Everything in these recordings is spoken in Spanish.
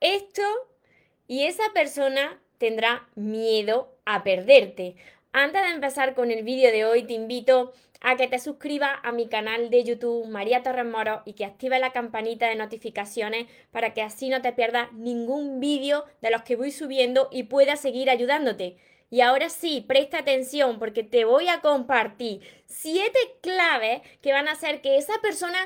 esto y esa persona tendrá miedo a perderte. Antes de empezar con el vídeo de hoy, te invito a que te suscribas a mi canal de YouTube María Torres Moro y que actives la campanita de notificaciones para que así no te pierdas ningún vídeo de los que voy subiendo y pueda seguir ayudándote. Y ahora sí, presta atención porque te voy a compartir siete claves que van a hacer que esa persona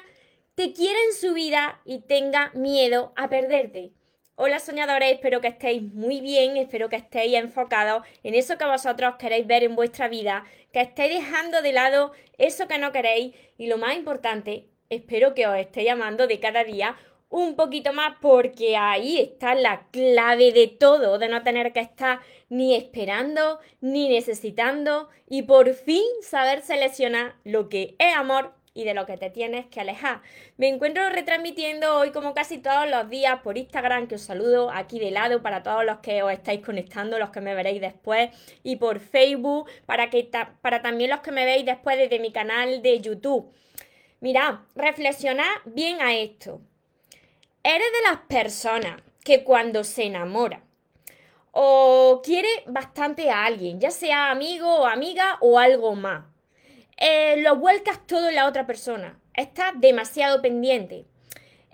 te quiera en su vida y tenga miedo a perderte. Hola soñadores, espero que estéis muy bien, espero que estéis enfocados en eso que vosotros queréis ver en vuestra vida, que estéis dejando de lado eso que no queréis y lo más importante, espero que os estéis llamando de cada día un poquito más porque ahí está la clave de todo, de no tener que estar ni esperando ni necesitando y por fin saber seleccionar lo que es amor y de lo que te tienes que alejar. Me encuentro retransmitiendo hoy como casi todos los días por Instagram, que os saludo aquí de lado para todos los que os estáis conectando, los que me veréis después, y por Facebook para, que para también los que me veis después desde mi canal de YouTube. Mirad, reflexionad bien a esto. Eres de las personas que cuando se enamora o quiere bastante a alguien, ya sea amigo o amiga o algo más, eh, lo vuelcas todo en la otra persona. Estás demasiado pendiente.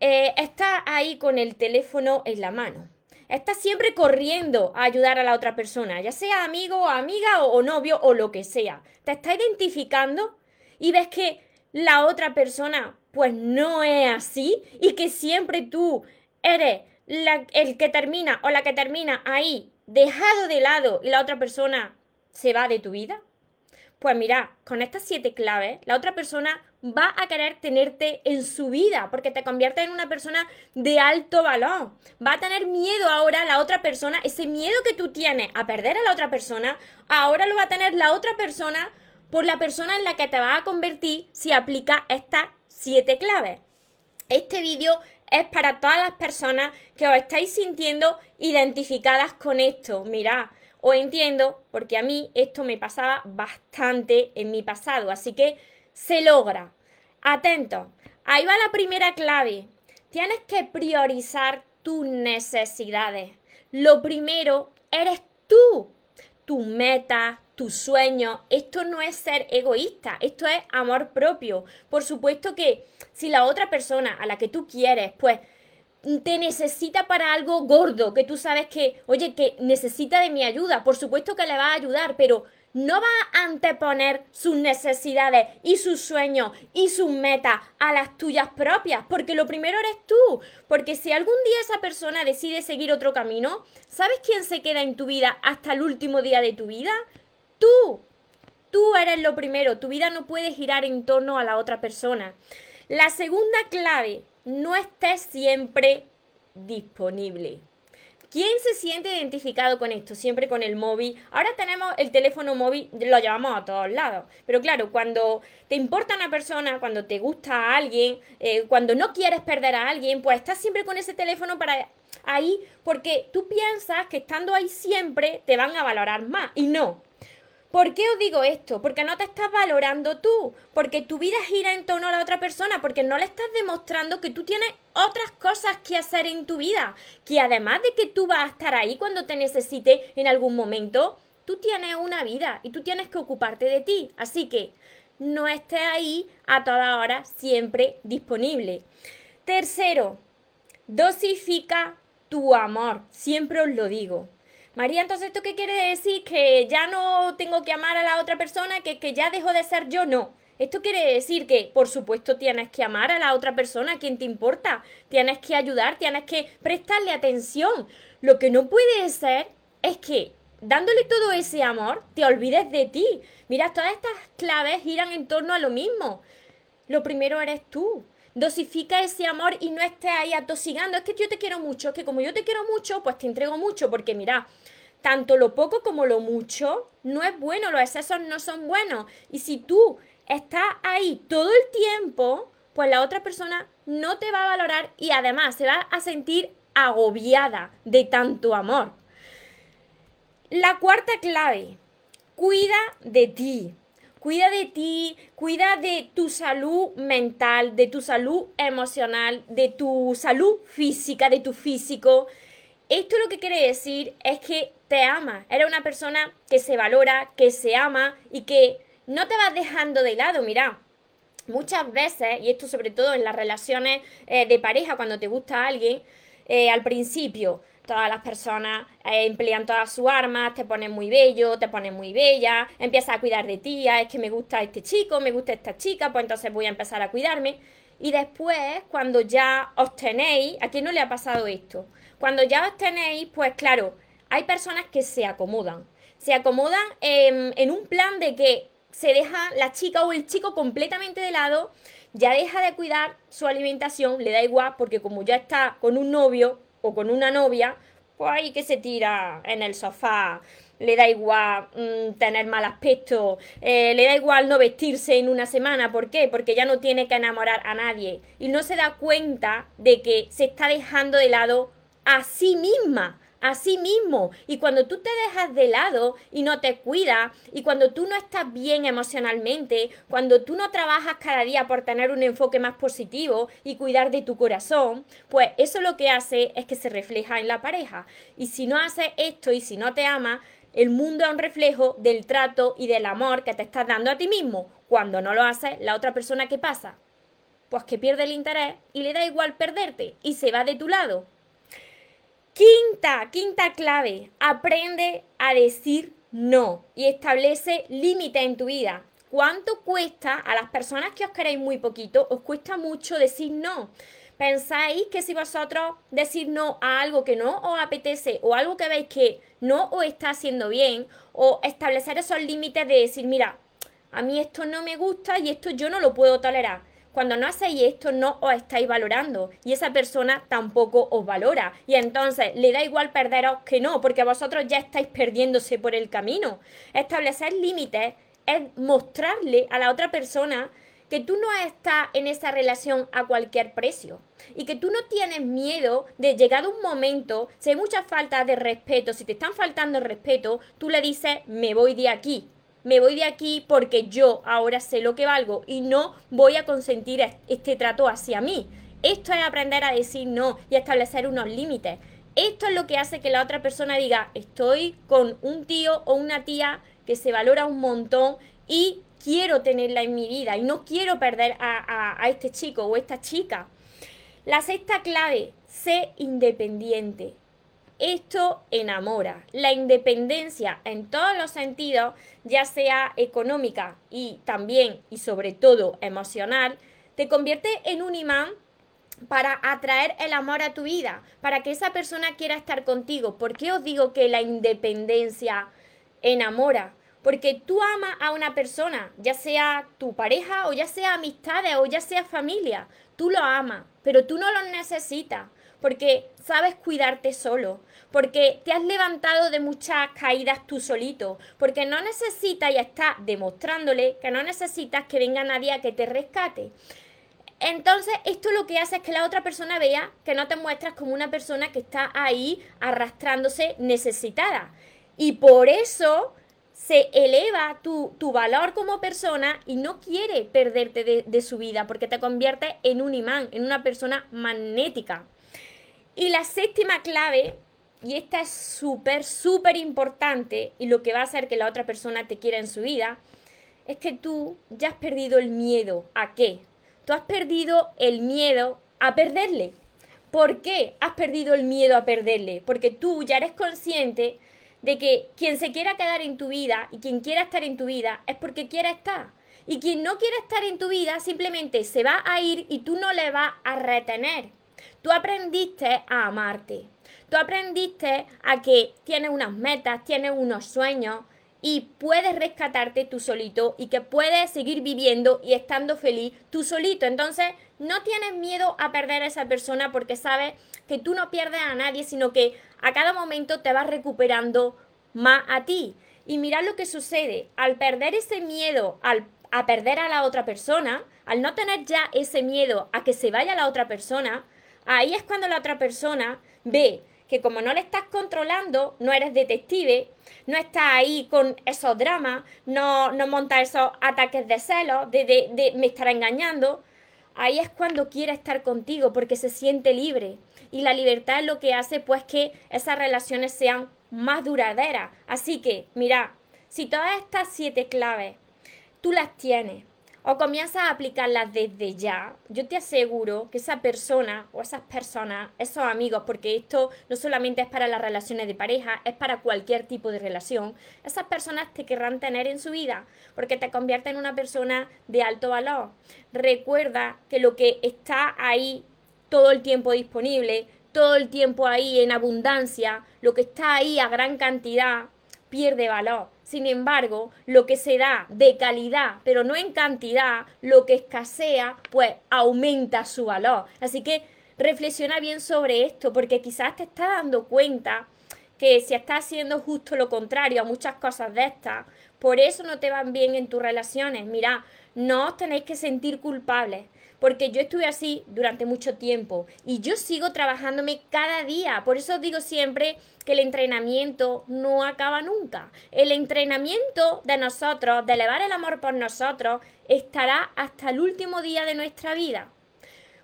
Eh, estás ahí con el teléfono en la mano. Estás siempre corriendo a ayudar a la otra persona, ya sea amigo, amiga o, novio o lo que sea. Te está identificando y ves que la otra persona pues no es así y que siempre tú eres el que termina o la que termina ahí dejado de lado y la otra persona se va de tu vida. Pues mira, con estas siete claves, la otra persona va a querer tenerte en su vida porque te convierte en una persona de alto valor. Va a tener miedo ahora la otra persona, ese miedo que tú tienes a perder a la otra persona, ahora lo va a tener la otra persona por la persona en la que te vas a convertir si aplicas estas siete claves. Este vídeo es para todas las personas que os estáis sintiendo identificadas con esto. Mira, o entiendo, porque a mí esto me pasaba bastante en mi pasado, así que se logra. Atento, ahí va la primera clave. Tienes que priorizar tus necesidades. Lo primero eres tú, tu meta, tu sueño. Esto no es ser egoísta, esto es amor propio. Por supuesto que si la otra persona a la que tú quieres, pues te necesita para algo gordo, que tú sabes que, oye, que necesita de mi ayuda, por supuesto que le va a ayudar, pero no va a anteponer sus necesidades y sus sueños y sus metas a las tuyas propias, porque lo primero eres tú, porque si algún día esa persona decide seguir otro camino, ¿sabes quién se queda en tu vida hasta el último día de tu vida? Tú. Tú eres lo primero, tu vida no puede girar en torno a la otra persona. La segunda clave no estés siempre disponible. ¿Quién se siente identificado con esto? Siempre con el móvil. Ahora tenemos el teléfono móvil, lo llevamos a todos lados. Pero claro, cuando te importa una persona, cuando te gusta a alguien, eh, cuando no quieres perder a alguien, pues estás siempre con ese teléfono para ahí porque tú piensas que estando ahí siempre te van a valorar más. Y no. ¿Por qué os digo esto? Porque no te estás valorando tú, porque tu vida gira en torno a la otra persona, porque no le estás demostrando que tú tienes otras cosas que hacer en tu vida, que además de que tú vas a estar ahí cuando te necesite en algún momento, tú tienes una vida y tú tienes que ocuparte de ti. Así que no estés ahí a toda hora siempre disponible. Tercero, dosifica tu amor. Siempre os lo digo. María, entonces ¿esto qué quiere decir? Que ya no tengo que amar a la otra persona, que, que ya dejo de ser yo, no. Esto quiere decir que, por supuesto, tienes que amar a la otra persona, a quien te importa, tienes que ayudar, tienes que prestarle atención. Lo que no puede ser es que, dándole todo ese amor, te olvides de ti. Mira, todas estas claves giran en torno a lo mismo. Lo primero eres tú. Dosifica ese amor y no estés ahí atosigando. Es que yo te quiero mucho, es que como yo te quiero mucho, pues te entrego mucho, porque mira, tanto lo poco como lo mucho no es bueno, los excesos no son buenos. Y si tú estás ahí todo el tiempo, pues la otra persona no te va a valorar y además se va a sentir agobiada de tanto amor. La cuarta clave, cuida de ti. Cuida de ti, cuida de tu salud mental, de tu salud emocional, de tu salud física, de tu físico. esto lo que quiere decir es que te ama, eres una persona que se valora, que se ama y que no te vas dejando de lado, mira. Muchas veces, y esto sobre todo en las relaciones eh, de pareja, cuando te gusta alguien, eh, al principio todas las personas eh, emplean todas sus armas, te ponen muy bello, te pones muy bella, empiezas a cuidar de ti, ah, es que me gusta este chico, me gusta esta chica, pues entonces voy a empezar a cuidarme. Y después, cuando ya os tenéis, ¿a quién no le ha pasado esto? Cuando ya os tenéis, pues claro, hay personas que se acomodan. Se acomodan en un plan de que se deja la chica o el chico completamente de lado, ya deja de cuidar su alimentación, le da igual porque como ya está con un novio o con una novia, pues ahí que se tira en el sofá, le da igual mm, tener mal aspecto, eh, le da igual no vestirse en una semana. ¿Por qué? Porque ya no tiene que enamorar a nadie y no se da cuenta de que se está dejando de lado a sí misma a sí mismo. Y cuando tú te dejas de lado y no te cuidas, y cuando tú no estás bien emocionalmente, cuando tú no trabajas cada día por tener un enfoque más positivo y cuidar de tu corazón, pues eso lo que hace es que se refleja en la pareja. Y si no haces esto y si no te amas, el mundo es un reflejo del trato y del amor que te estás dando a ti mismo. Cuando no lo haces, la otra persona, ¿qué pasa? Pues que pierde el interés y le da igual perderte y se va de tu lado. Quinta, quinta clave, aprende a decir no y establece límites en tu vida. ¿Cuánto cuesta a las personas que os queréis muy poquito? Os cuesta mucho decir no. ¿Pensáis que si vosotros decir no a algo que no os apetece o algo que veis que no os está haciendo bien o establecer esos límites de decir, mira, a mí esto no me gusta y esto yo no lo puedo tolerar? Cuando no hacéis esto, no os estáis valorando y esa persona tampoco os valora. Y entonces le da igual perderos que no, porque vosotros ya estáis perdiéndose por el camino. Establecer límites es mostrarle a la otra persona que tú no estás en esa relación a cualquier precio y que tú no tienes miedo de llegado un momento, si hay mucha falta de respeto, si te están faltando el respeto, tú le dices, me voy de aquí me voy de aquí porque yo ahora sé lo que valgo y no voy a consentir este trato hacia mí. Esto es aprender a decir no y establecer unos límites. Esto es lo que hace que la otra persona diga, estoy con un tío o una tía que se valora un montón y quiero tenerla en mi vida y no quiero perder a, a este chico o esta chica. La sexta clave, sé independiente. Esto enamora. La independencia en todos los sentidos, ya sea económica y también y sobre todo emocional, te convierte en un imán para atraer el amor a tu vida, para que esa persona quiera estar contigo. ¿Por qué os digo que la independencia enamora? Porque tú amas a una persona, ya sea tu pareja o ya sea amistades o ya sea familia. Tú lo amas, pero tú no lo necesitas porque sabes cuidarte solo, porque te has levantado de muchas caídas tú solito, porque no necesitas y estás demostrándole que no necesitas que venga nadie a que te rescate. Entonces, esto lo que hace es que la otra persona vea que no te muestras como una persona que está ahí arrastrándose necesitada. Y por eso se eleva tu, valor como persona y no quiere perderte de, de su vida porque te convierte en un imán, en una persona magnética. Y la séptima clave, y esta es súper, súper importante, y lo que va a hacer que la otra persona te quiera en su vida, es que tú ya has perdido el miedo. ¿A qué? Tú has perdido el miedo a perderle. ¿Por qué has perdido el miedo a perderle? Porque tú ya eres consciente de que quien se quiera quedar en tu vida y quien quiera estar en tu vida es porque quiere estar. Y quien no quiere estar en tu vida simplemente se va a ir y tú no le vas a retener. Tú aprendiste a amarte. Tú aprendiste a que tienes unas metas, tienes unos sueños y puedes rescatarte tú solito y que puedes seguir viviendo y estando feliz tú solito. Entonces, no tienes miedo a perder a esa persona porque sabes que tú no pierdes a nadie, sino que a cada momento te vas recuperando más a ti. Y mira lo que sucede. Al perder ese miedo al, a perder a la otra persona, al no tener ya ese miedo a que se vaya la otra persona, Ahí es cuando la otra persona ve que como no le estás controlando, no eres detective, no estás ahí con esos dramas, no, no montas esos ataques de celos, de, de, de me estará engañando. ahí es cuando quiere estar contigo porque se siente libre. Y la libertad es lo que hace pues que esas relaciones sean más duraderas. Así que, mira, si todas estas siete claves tú las tienes, o comienzas a aplicarlas desde ya, yo te aseguro que esa persona o esas personas, esos amigos, porque esto no solamente es para las relaciones de pareja, es para cualquier tipo de relación, esas personas te querrán tener en su vida porque te convierte en una persona de alto valor. Recuerda que lo que está ahí todo el tiempo disponible, todo el tiempo ahí en abundancia, lo que está ahí a gran cantidad, pierde valor. Sin embargo, lo que se da de calidad, pero no en cantidad, lo que escasea, pues aumenta su valor. Así que reflexiona bien sobre esto, porque quizás te estás dando cuenta que si estás haciendo justo lo contrario a muchas cosas de estas, por eso no te van bien en tus relaciones. Mira, no os tenéis que sentir culpables porque yo estuve así durante mucho tiempo y yo sigo trabajándome cada día. Por eso digo siempre que el entrenamiento no acaba nunca. El entrenamiento de nosotros, de elevar el amor por nosotros, estará hasta el último día de nuestra vida.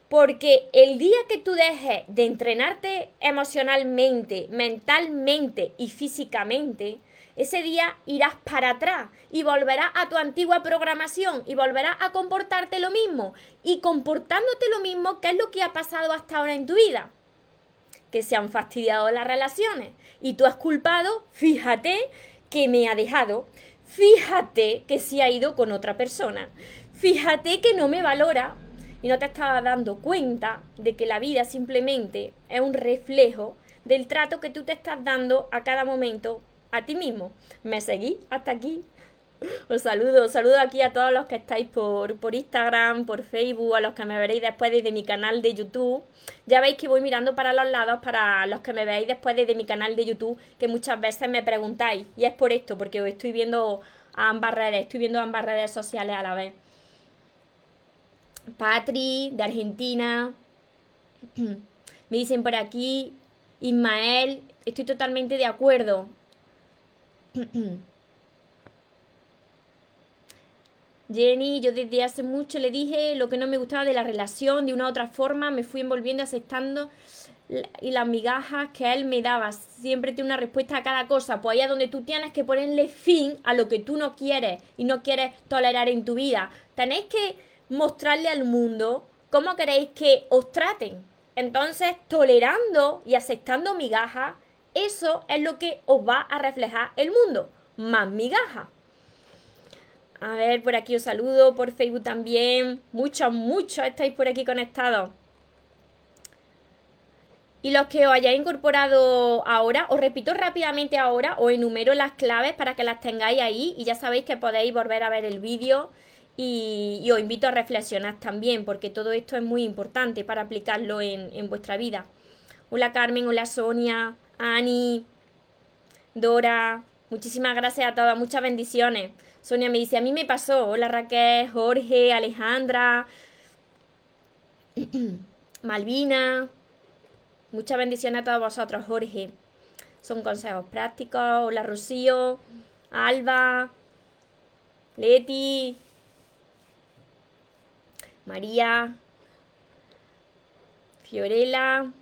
Porque el día que tú dejes de entrenarte emocionalmente, mentalmente y físicamente, ese día irás para atrás y volverás a tu antigua programación y volverás a comportarte lo mismo. Y comportándote lo mismo que es lo que ha pasado hasta ahora en tu vida. Que se han fastidiado las relaciones. Y tú has culpado, fíjate que me ha dejado, fíjate que se ha ido con otra persona, fíjate que no me valora. Y no te estaba dando cuenta de que la vida simplemente es un reflejo del trato que tú te estás dando a cada momento a ti mismo. ¿Me seguís hasta aquí? Os saludo, os saludo aquí a todos los que estáis por, por Instagram, por Facebook, a los que me veréis después desde mi canal de YouTube. Ya veis que voy mirando para los lados para los que me veis después desde mi canal de YouTube, que muchas veces me preguntáis. Y es por esto, porque os estoy viendo a ambas redes, estoy viendo ambas redes sociales a la vez. Patri, de Argentina. Me dicen por aquí, Ismael, estoy totalmente de acuerdo. Jenny, yo desde hace mucho le dije lo que no me gustaba de la relación, de una u otra forma, me fui envolviendo, aceptando y las migajas que él me daba. Siempre tiene una respuesta a cada cosa. Pues allá donde tú tienes que ponerle fin a lo que tú no quieres y no quieres tolerar en tu vida. Tenéis que mostrarle al mundo cómo queréis que os traten. Entonces, tolerando y aceptando migajas, eso es lo que os va a reflejar el mundo. Más migaja. A ver, por aquí os saludo, por Facebook también. Muchos, muchos estáis por aquí conectados. Y los que os hayáis incorporado ahora, os repito rápidamente ahora, os enumero las claves para que las tengáis ahí y ya sabéis que podéis volver a ver el vídeo y, os invito a reflexionar también porque todo esto es muy importante para aplicarlo en, en vuestra vida. Hola Carmen, hola Sonia, Ani, Dora, muchísimas gracias a todas, muchas bendiciones. Sonia me dice, a mí me pasó. Hola Raquel, Jorge, Alejandra, Malvina. Muchas bendiciones a todos vosotros, Jorge. Son consejos prácticos. Hola Rocío, Alba, Leti, María, Fiorella.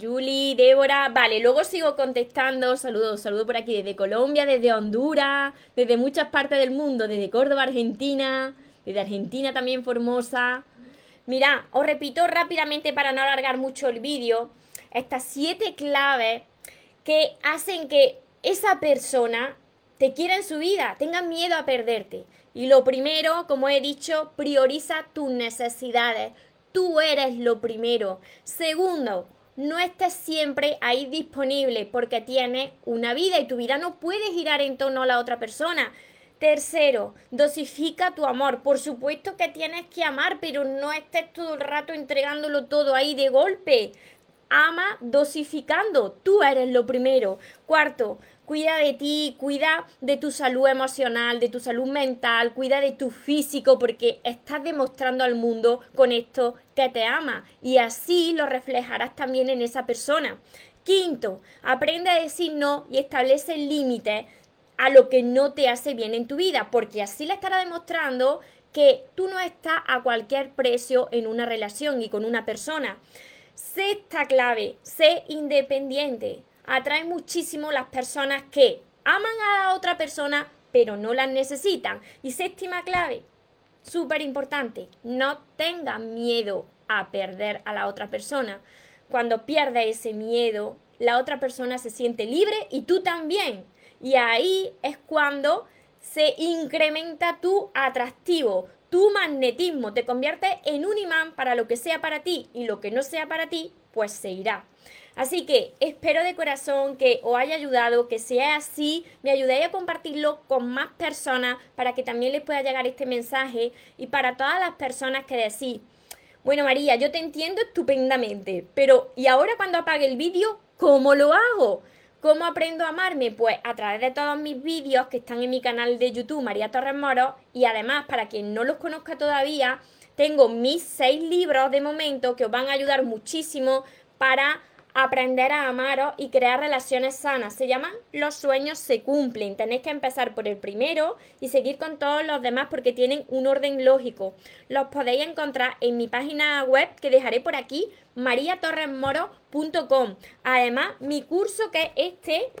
Julie, Débora, vale, luego sigo contestando, saludos, saludos por aquí desde Colombia, desde Honduras, desde muchas partes del mundo, desde Córdoba, Argentina, desde Argentina también Formosa. Mira, os repito rápidamente para no alargar mucho el vídeo, estas siete claves que hacen que esa persona te quiera en su vida, tenga miedo a perderte. Y lo primero, como he dicho, prioriza tus necesidades. Tú eres lo primero. Segundo, no estés siempre ahí disponible porque tienes una vida y tu vida no puede girar en torno a la otra persona. Tercero, dosifica tu amor. Por supuesto que tienes que amar, pero no estés todo el rato entregándolo todo ahí de golpe. Ama dosificando. Tú eres lo primero. Cuarto, Cuida de ti, cuida de tu salud emocional, de tu salud mental, cuida de tu físico, porque estás demostrando al mundo con esto que te ama y así lo reflejarás también en esa persona. Quinto, aprende a decir no y establece límites a lo que no te hace bien en tu vida, porque así le estará demostrando que tú no estás a cualquier precio en una relación y con una persona. Sexta clave, sé independiente. Atrae muchísimo las personas que aman a la otra persona pero no las necesitan. Y séptima clave, súper importante, no tengas miedo a perder a la otra persona. Cuando pierde ese miedo, la otra persona se siente libre y tú también. Y ahí es cuando se incrementa tu atractivo, tu magnetismo, te convierte en un imán para lo que sea para ti y lo que no sea para ti, pues se irá. Así que espero de corazón que os haya ayudado, que sea así, me ayudéis a compartirlo con más personas para que también les pueda llegar este mensaje y para todas las personas que decís, bueno María, yo te entiendo estupendamente, pero ¿y ahora cuando apague el vídeo, cómo lo hago? ¿Cómo aprendo a amarme? Pues a través de todos mis vídeos que están en mi canal de YouTube, María Torres Moro, y además, para quien no los conozca todavía, tengo mis seis libros de momento que os van a ayudar muchísimo para aprender a amaros y crear relaciones sanas. Se llaman Los sueños se cumplen. Tenéis que empezar por el primero y seguir con todos los demás porque tienen un orden lógico. Los podéis encontrar en mi página web que dejaré por aquí, mariatorresmoro.com. Además, mi curso que es este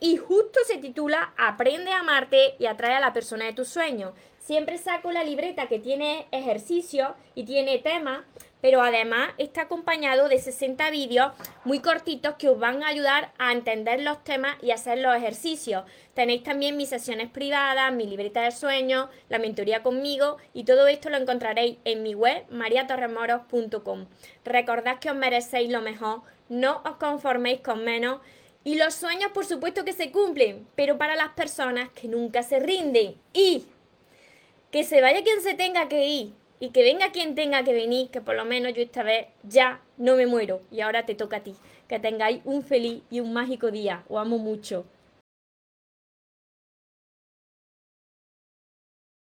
y justo se titula Aprende a amarte y atrae a la persona de tus sueños. Siempre saco la libreta que tiene ejercicio y tiene tema pero además está acompañado de 60 vídeos muy cortitos que os van a ayudar a entender los temas y hacer los ejercicios. Tenéis también mis sesiones privadas, mi libreta de sueños, la mentoría conmigo y todo esto lo encontraréis en mi web mariatorremoros.com. Recordad que os merecéis lo mejor, no os conforméis con menos y los sueños por supuesto que se cumplen, pero para las personas que nunca se rinden y que se vaya quien se tenga que ir y que venga quien tenga que venir, que por lo menos yo esta vez ya no me muero y ahora te toca a ti. Que tengáis un feliz y un mágico día. Os amo mucho.